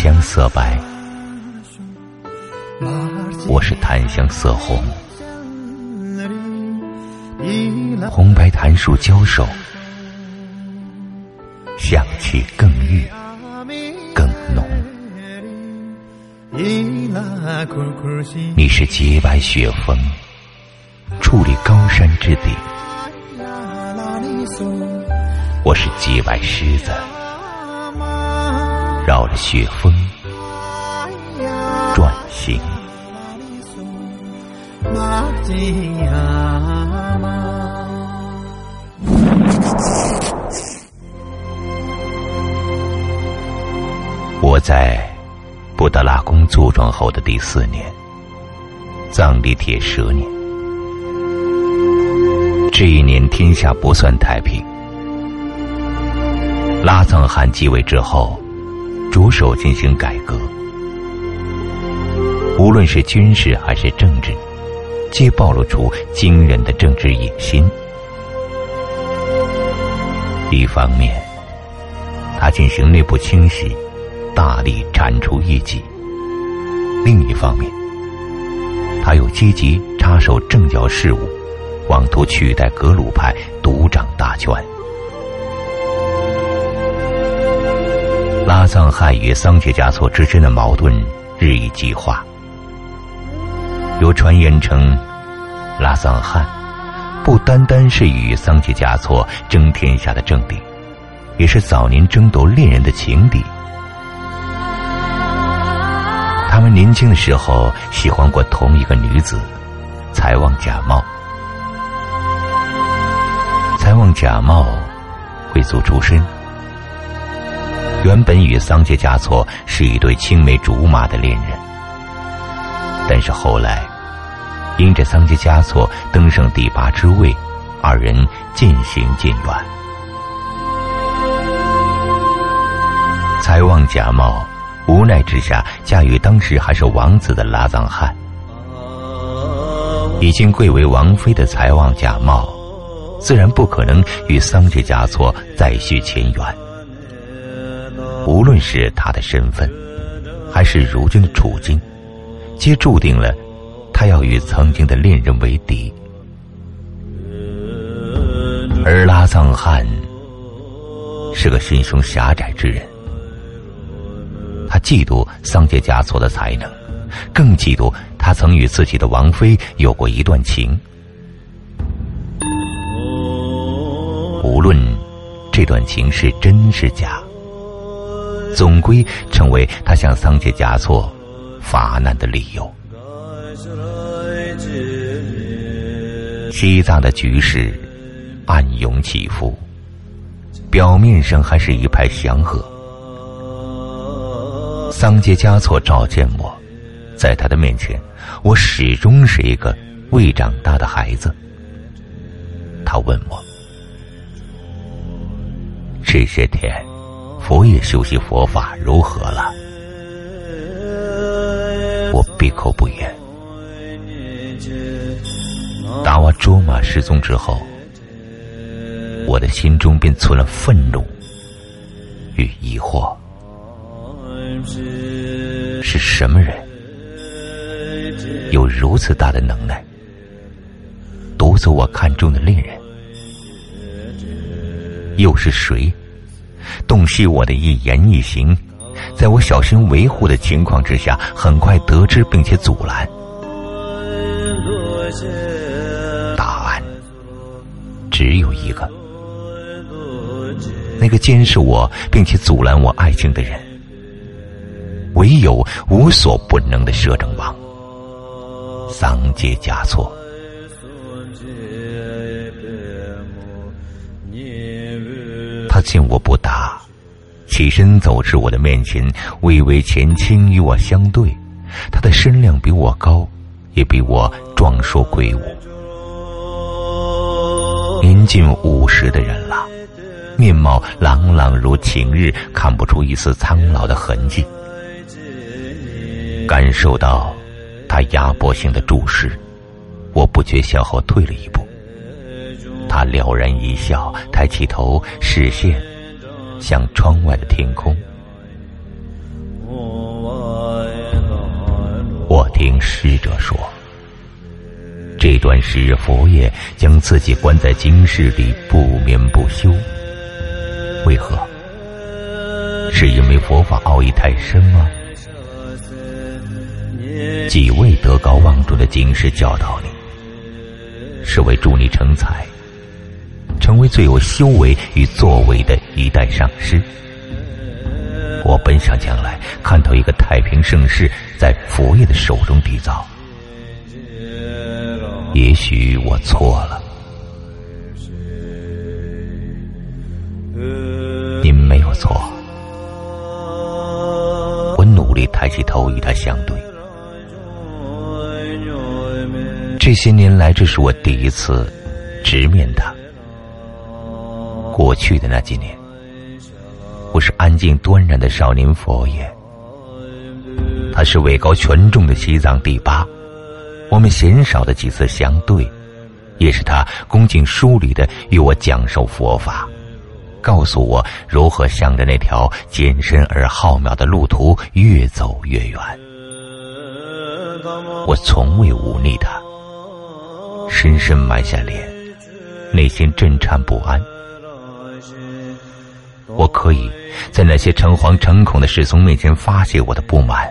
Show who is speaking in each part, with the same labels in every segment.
Speaker 1: 香色白，我是檀香色红，红白檀树交手，香气更郁更浓。你是洁白雪峰，矗立高山之顶，我是洁白狮子。绕着雪峰转行。我在布达拉宫坐庄后的第四年，藏历铁蛇年，这一年天下不算太平。拉藏汗继位之后。着手进行改革，无论是军事还是政治，皆暴露出惊人的政治野心。一方面，他进行内部清洗，大力铲除异己；另一方面，他又积极插手政教事务，妄图取代格鲁派独掌大权。拉藏汗与桑杰嘉措之间的矛盾日益激化，有传言称，拉藏汗不单单是与桑杰嘉措争天下的政敌，也是早年争夺恋人的情敌。他们年轻的时候喜欢过同一个女子，才旺假冒。才旺假冒，贵族出身。原本与桑杰嘉措是一对青梅竹马的恋人，但是后来，因着桑杰嘉措登上第八之位，二人渐行渐远。才旺假冒，无奈之下嫁与当时还是王子的拉藏汗。已经贵为王妃的才旺假冒，自然不可能与桑杰嘉措再续前缘。无论是他的身份，还是如今的处境，皆注定了他要与曾经的恋人为敌。而拉藏汗是个心胸狭窄之人，他嫉妒桑杰嘉措的才能，更嫉妒他曾与自己的王妃有过一段情。无论这段情是真是假。总归成为他向桑杰嘉措发难的理由。西藏的局势暗涌起伏，表面上还是一派祥和。桑杰嘉措召见我，在他的面前，我始终是一个未长大的孩子。他问我这些天。佛爷修习佛法如何了？我闭口不言。达瓦卓玛失踪之后，我的心中便存了愤怒与疑惑：是什么人有如此大的能耐，夺走我看中的恋人？又是谁？洞悉我的一言一行，在我小心维护的情况之下，很快得知并且阻拦。答案只有一个：那个监视我并且阻拦我爱情的人，唯有无所不能的摄政王桑杰嘉措。见我不答，起身走至我的面前，微微前倾与我相对。他的身量比我高，也比我壮硕魁梧，年近五十的人了，面貌朗朗如晴日，看不出一丝苍老的痕迹。感受到他压迫性的注视，我不觉向后退了一步。他了然一笑，抬起头，视线向窗外的天空。我听师者说，这段时日佛爷将自己关在京室里不眠不休，为何？是因为佛法奥义太深吗？几位德高望重的经师教导你，是为助你成才，成为最有修为与作为的一代上师。我本想将来看到一个太平盛世在佛爷的手中缔造，也许我错了。您没有错，我努力抬起头与他相对。这些年来，这是我第一次直面他。过去的那几年，我是安静端然的少年佛爷，他是位高权重的西藏第八。我们鲜少的几次相对，也是他恭敬疏离的与我讲授佛法，告诉我如何向着那条艰深而浩渺的路途越走越远。我从未忤逆他。深深埋下脸，内心震颤不安。我可以在那些诚惶诚恐的侍从面前发泄我的不满，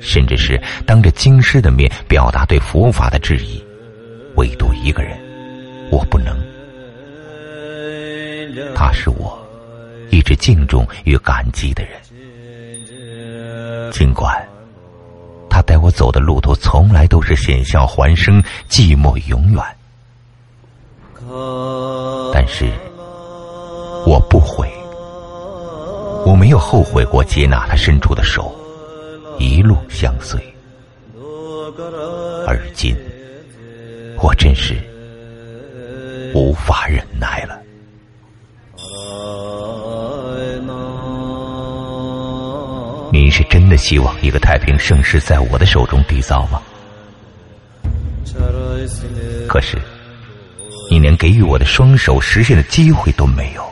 Speaker 1: 甚至是当着京师的面表达对佛法的质疑。唯独一个人，我不能。他是我一直敬重与感激的人，尽管。他带我走的路途从来都是险象环生、寂寞永远，但是我不悔，我没有后悔过接纳他伸出的手，一路相随。而今，我真是无法忍耐了。您是真的希望一个太平盛世在我的手中缔造吗？可是，你连给予我的双手实现的机会都没有。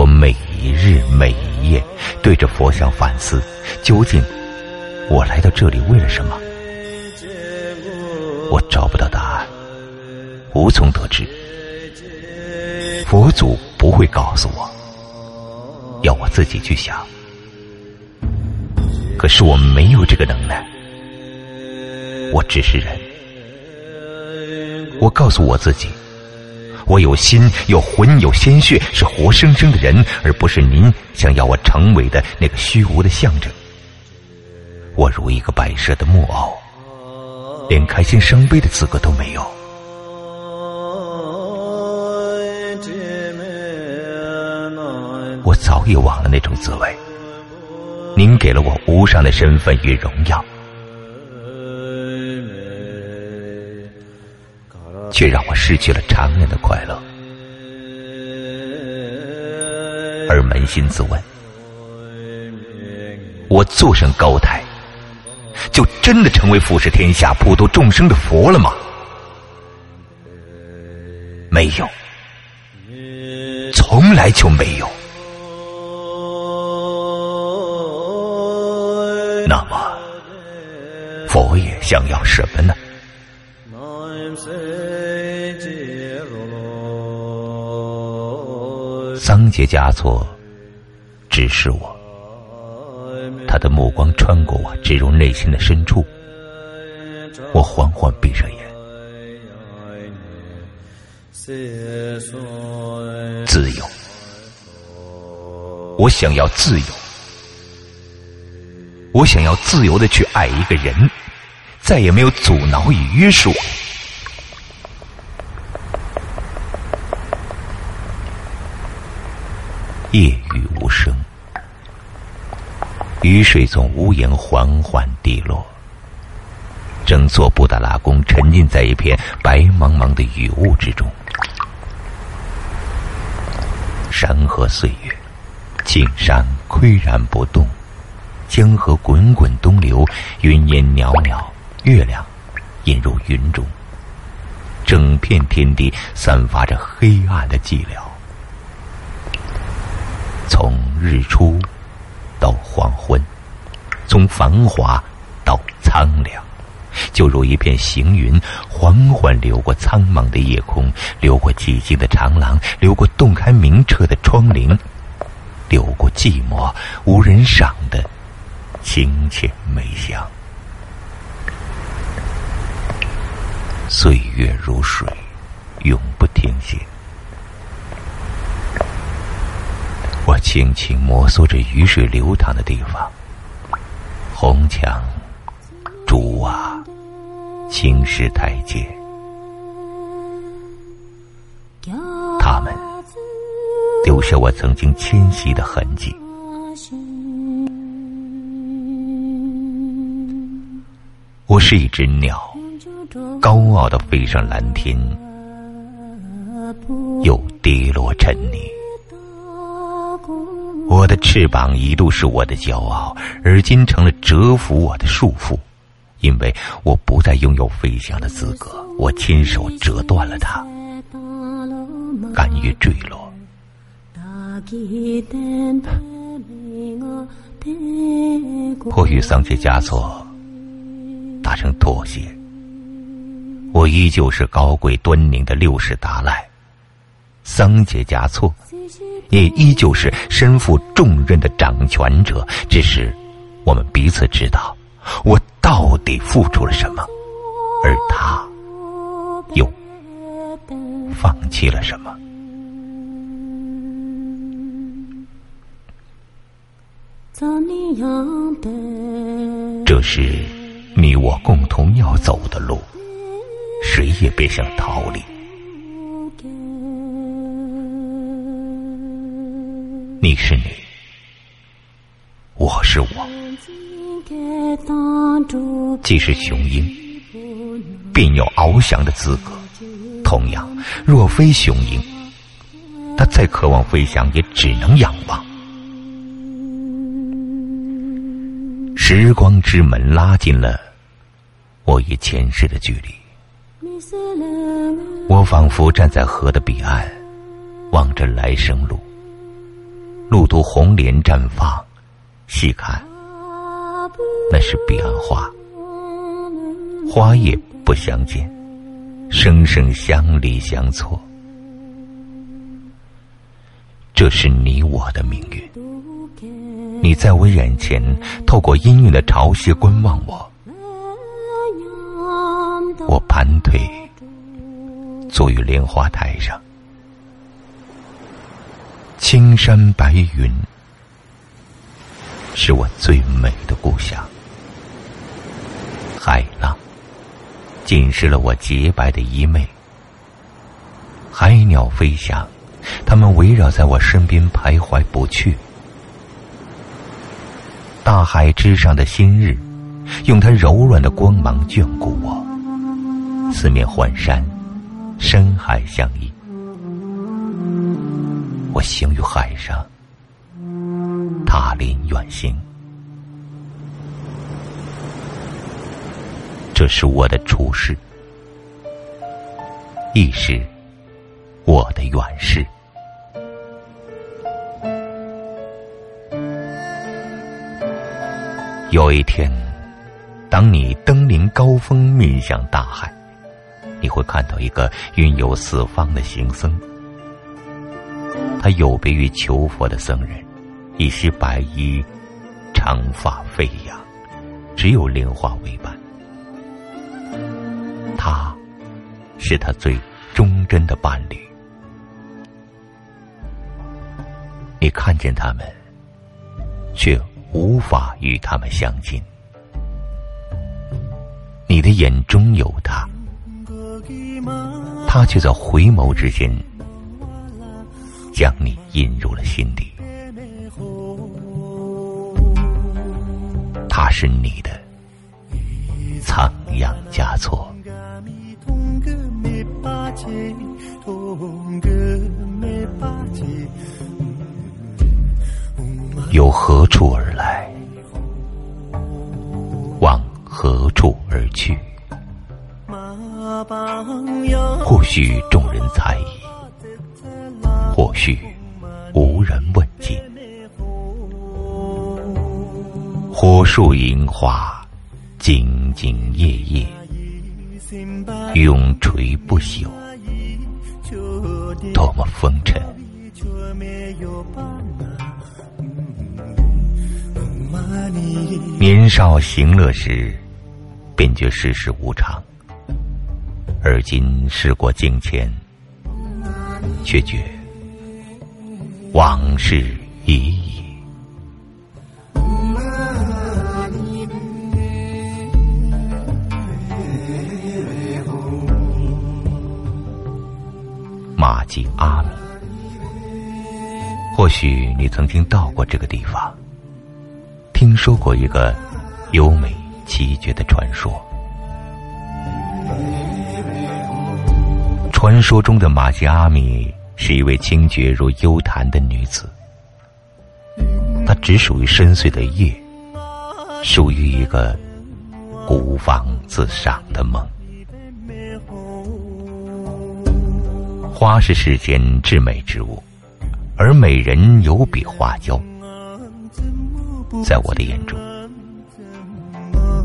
Speaker 1: 我每一日每一夜对着佛像反思，究竟我来到这里为了什么？我找不到答案，无从得知。佛祖不会告诉我，要我自己去想。可是我没有这个能耐，我只是人。我告诉我自己，我有心、有魂、有鲜血，是活生生的人，而不是您想要我成为的那个虚无的象征。我如一个摆设的木偶，连开心伤悲的资格都没有。我早已忘了那种滋味。您给了我无上的身份与荣耀，却让我失去了常人的快乐。而扪心自问，我坐上高台，就真的成为俯视天下、普度众生的佛了吗？没有，从来就没有。那么，佛爷想要什么呢？桑杰嘉措指示我，他的目光穿过我，直入内心的深处。我缓缓闭上眼，自由，我想要自由。我想要自由的去爱一个人，再也没有阻挠与约束。夜雨无声，雨水从屋檐缓缓滴落。整座布达拉宫沉浸在一片白茫茫的雨雾之中。山河岁月，青山岿然不动。江河滚滚东流，云烟袅袅，月亮隐入云中。整片天地散发着黑暗的寂寥。从日出到黄昏，从繁华到苍凉，就如一片行云，缓缓流过苍茫的夜空，流过寂静的长廊，流过洞开明澈的窗棂，流过寂寞无人赏的清浅梅香。岁月如水，永不停歇。我轻轻摩挲着雨水流淌的地方，红墙、朱瓦、青石台阶，他们留下我曾经迁徙的痕迹。我是一只鸟，高傲的飞上蓝天，又跌落尘泥。我的翅膀一度是我的骄傲，而今成了折服我的束缚，因为我不再拥有飞翔的资格。我亲手折断了它，甘于坠落。迫于桑杰嘉措达成妥协，我依旧是高贵端宁的六世达赖，桑杰嘉措。也依旧是身负重任的掌权者，只是我们彼此知道，我到底付出了什么，而他又放弃了什么。这是你我共同要走的路，谁也别想逃离。你是你，我是我。既是雄鹰，便有翱翔的资格。同样，若非雄鹰，他再渴望飞翔，也只能仰望。时光之门拉近了我与前世的距离，我仿佛站在河的彼岸，望着来生路。路途红莲绽放，细看，那是彼岸花，花叶不相见，生生相离相错。这是你我的命运。你在我眼前，透过氤氲的潮汐观望我，我盘腿坐于莲花台上。青山白云，是我最美的故乡。海浪浸湿了我洁白的衣袂。海鸟飞翔，它们围绕在我身边徘徊不去。大海之上的新日，用它柔软的光芒眷顾我。四面环山，深海相依。我行于海上，踏林远行，这是我的出世，亦是我的远世。有一天，当你登临高峰，面向大海，你会看到一个云游四方的行僧。他有别于求佛的僧人，一袭白衣，长发飞扬，只有莲花为伴。他，是他最忠贞的伴侣。你看见他们，却无法与他们相近。你的眼中有他，他却在回眸之间。将你引入了心底，他是你的仓央嘉措，由何处而来，往何处而去？或许众人猜疑，或许无人问津。火树银花，兢兢业业，永垂不朽。多么风尘！年少行乐时，便觉世事无常；而今事过境迁，却觉往事已矣。马吉阿米，或许你曾经到过这个地方。听说过一个优美奇绝的传说。传说中的马吉阿米是一位清绝如幽潭的女子，她只属于深邃的夜，属于一个孤芳自赏的梦。花是世间至美之物，而美人有比花娇。在我的眼中，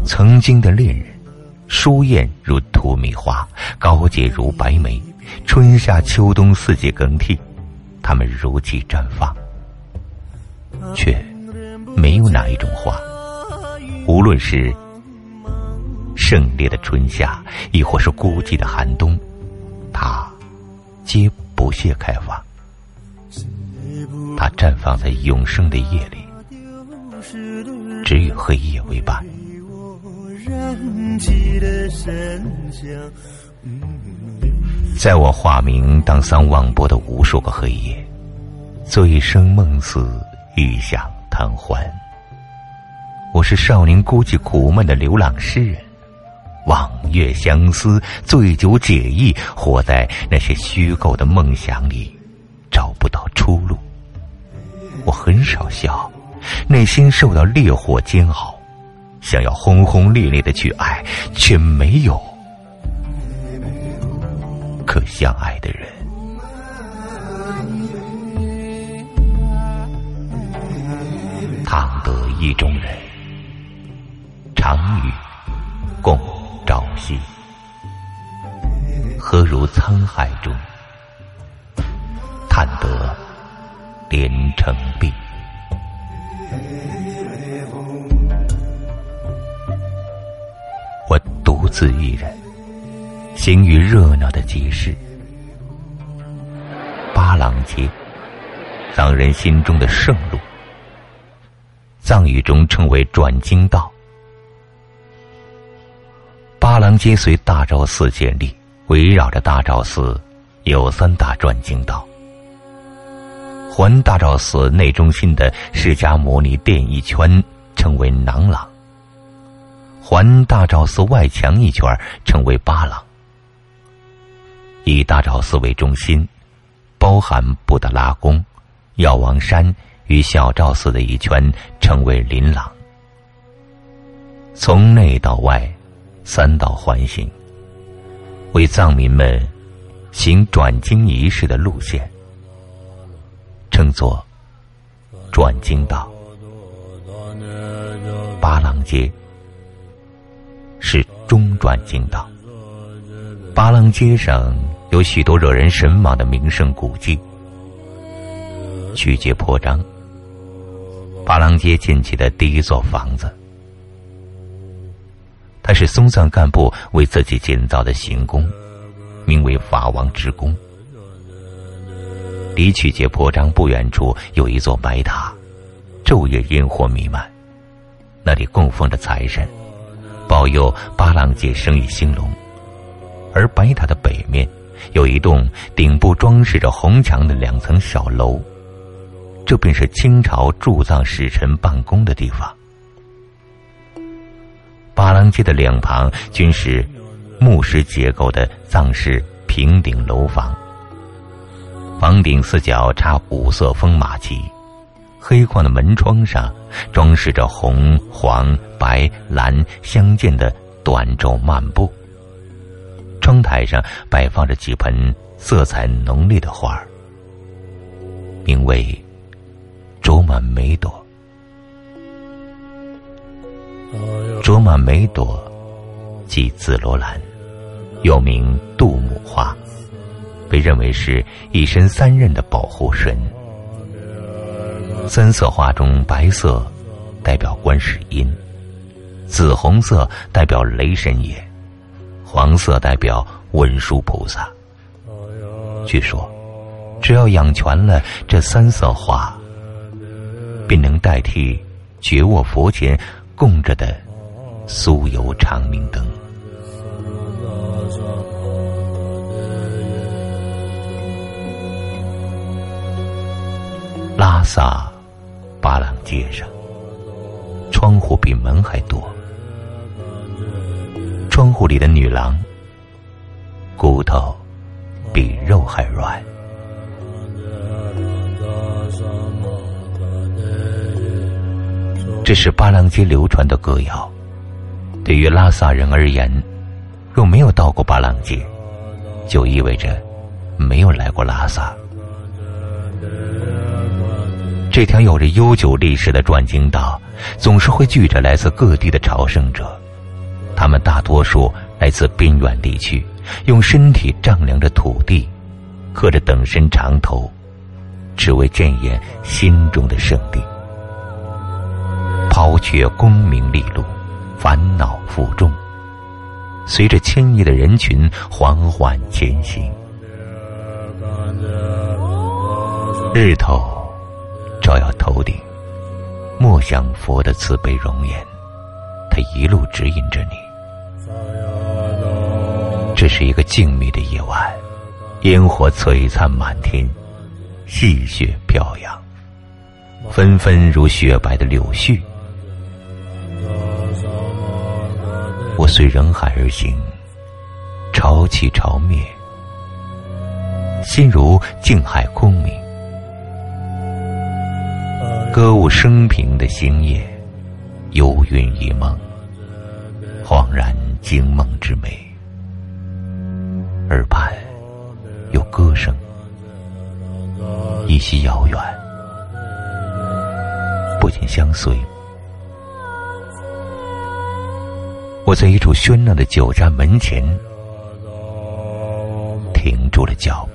Speaker 1: 曾经的恋人，疏艳如荼蘼花，高洁如白梅，春夏秋冬四季更替，他们如期绽放，却没有哪一种花，无论是盛烈的春夏，亦或是孤寂的寒冬，它皆不屑开放。它绽放在永生的夜里。只与黑夜为伴。在我化名当桑望波的无数个黑夜，醉生梦死，欲想贪欢。我是少年孤寂苦闷的流浪诗人，望月相思，醉酒解意，活在那些虚构的梦想里，找不到出路。我很少笑。内心受到烈火煎熬，想要轰轰烈烈的去爱，却没有可相爱的人。倘得意中人，常与共朝夕，何如沧海中，叹得连城碧。我独自一人行于热闹的集市，八郎街，藏人心中的圣路，藏语中称为转经道。八郎街随大昭寺建立，围绕着大昭寺有三大转经道。环大昭寺内中心的释迦牟尼殿一圈称为囊廊，环大昭寺外墙一圈称为八廊。以大昭寺为中心，包含布达拉宫、药王山与小昭寺的一圈称为琳琅。从内到外，三道环形，为藏民们行转经仪式的路线。称作转经道，八郎街是中转经道。八郎街上有许多惹人神往的名胜古迹，曲节坡章，八郎街建起的第一座房子，它是松赞干部为自己建造的行宫，名为法王之宫。离曲节坡章不远处有一座白塔，昼夜烟火弥漫。那里供奉着财神，保佑八郎街生意兴隆。而白塔的北面有一栋顶部装饰着红墙的两层小楼，这便是清朝驻藏使臣办公的地方。八郎街的两旁均是木石结构的藏式平顶楼房。房顶四角插五色风马旗，黑框的门窗上装饰着红、黄、白、蓝相间的短轴幔布。窗台上摆放着几盆色彩浓烈的花儿，名为卓玛梅朵。卓玛梅朵即紫罗兰，又名杜母花，被认为是一身三刃的保护神。三色花中，白色代表观世音，紫红色代表雷神爷。黄色代表文殊菩萨。据说，只要养全了这三色花，便能代替觉卧佛前供着的酥油长明灯。拉萨巴朗街上，窗户比门还多。窗户里的女郎，骨头比肉还软。这是巴郎街流传的歌谣。对于拉萨人而言，若没有到过巴郎街，就意味着没有来过拉萨。这条有着悠久历史的转经道，总是会聚着来自各地的朝圣者。他们大多数来自边远地区，用身体丈量着土地，刻着等身长头，只为见验心中的圣地。抛却功名利禄，烦恼负重，随着迁移的人群缓缓前行。日头照耀头顶，莫想佛的慈悲容颜，他一路指引着你。这是一个静谧的夜晚，烟火璀璨满天，细雪飘扬，纷纷如雪白的柳絮。我随人海而行，潮起潮灭，心如静海空明，歌舞升平的星夜，幽云一梦，恍然惊梦之美。耳畔有歌声，依稀遥远，不禁相随。我在一处喧闹的酒家门前停住了脚步。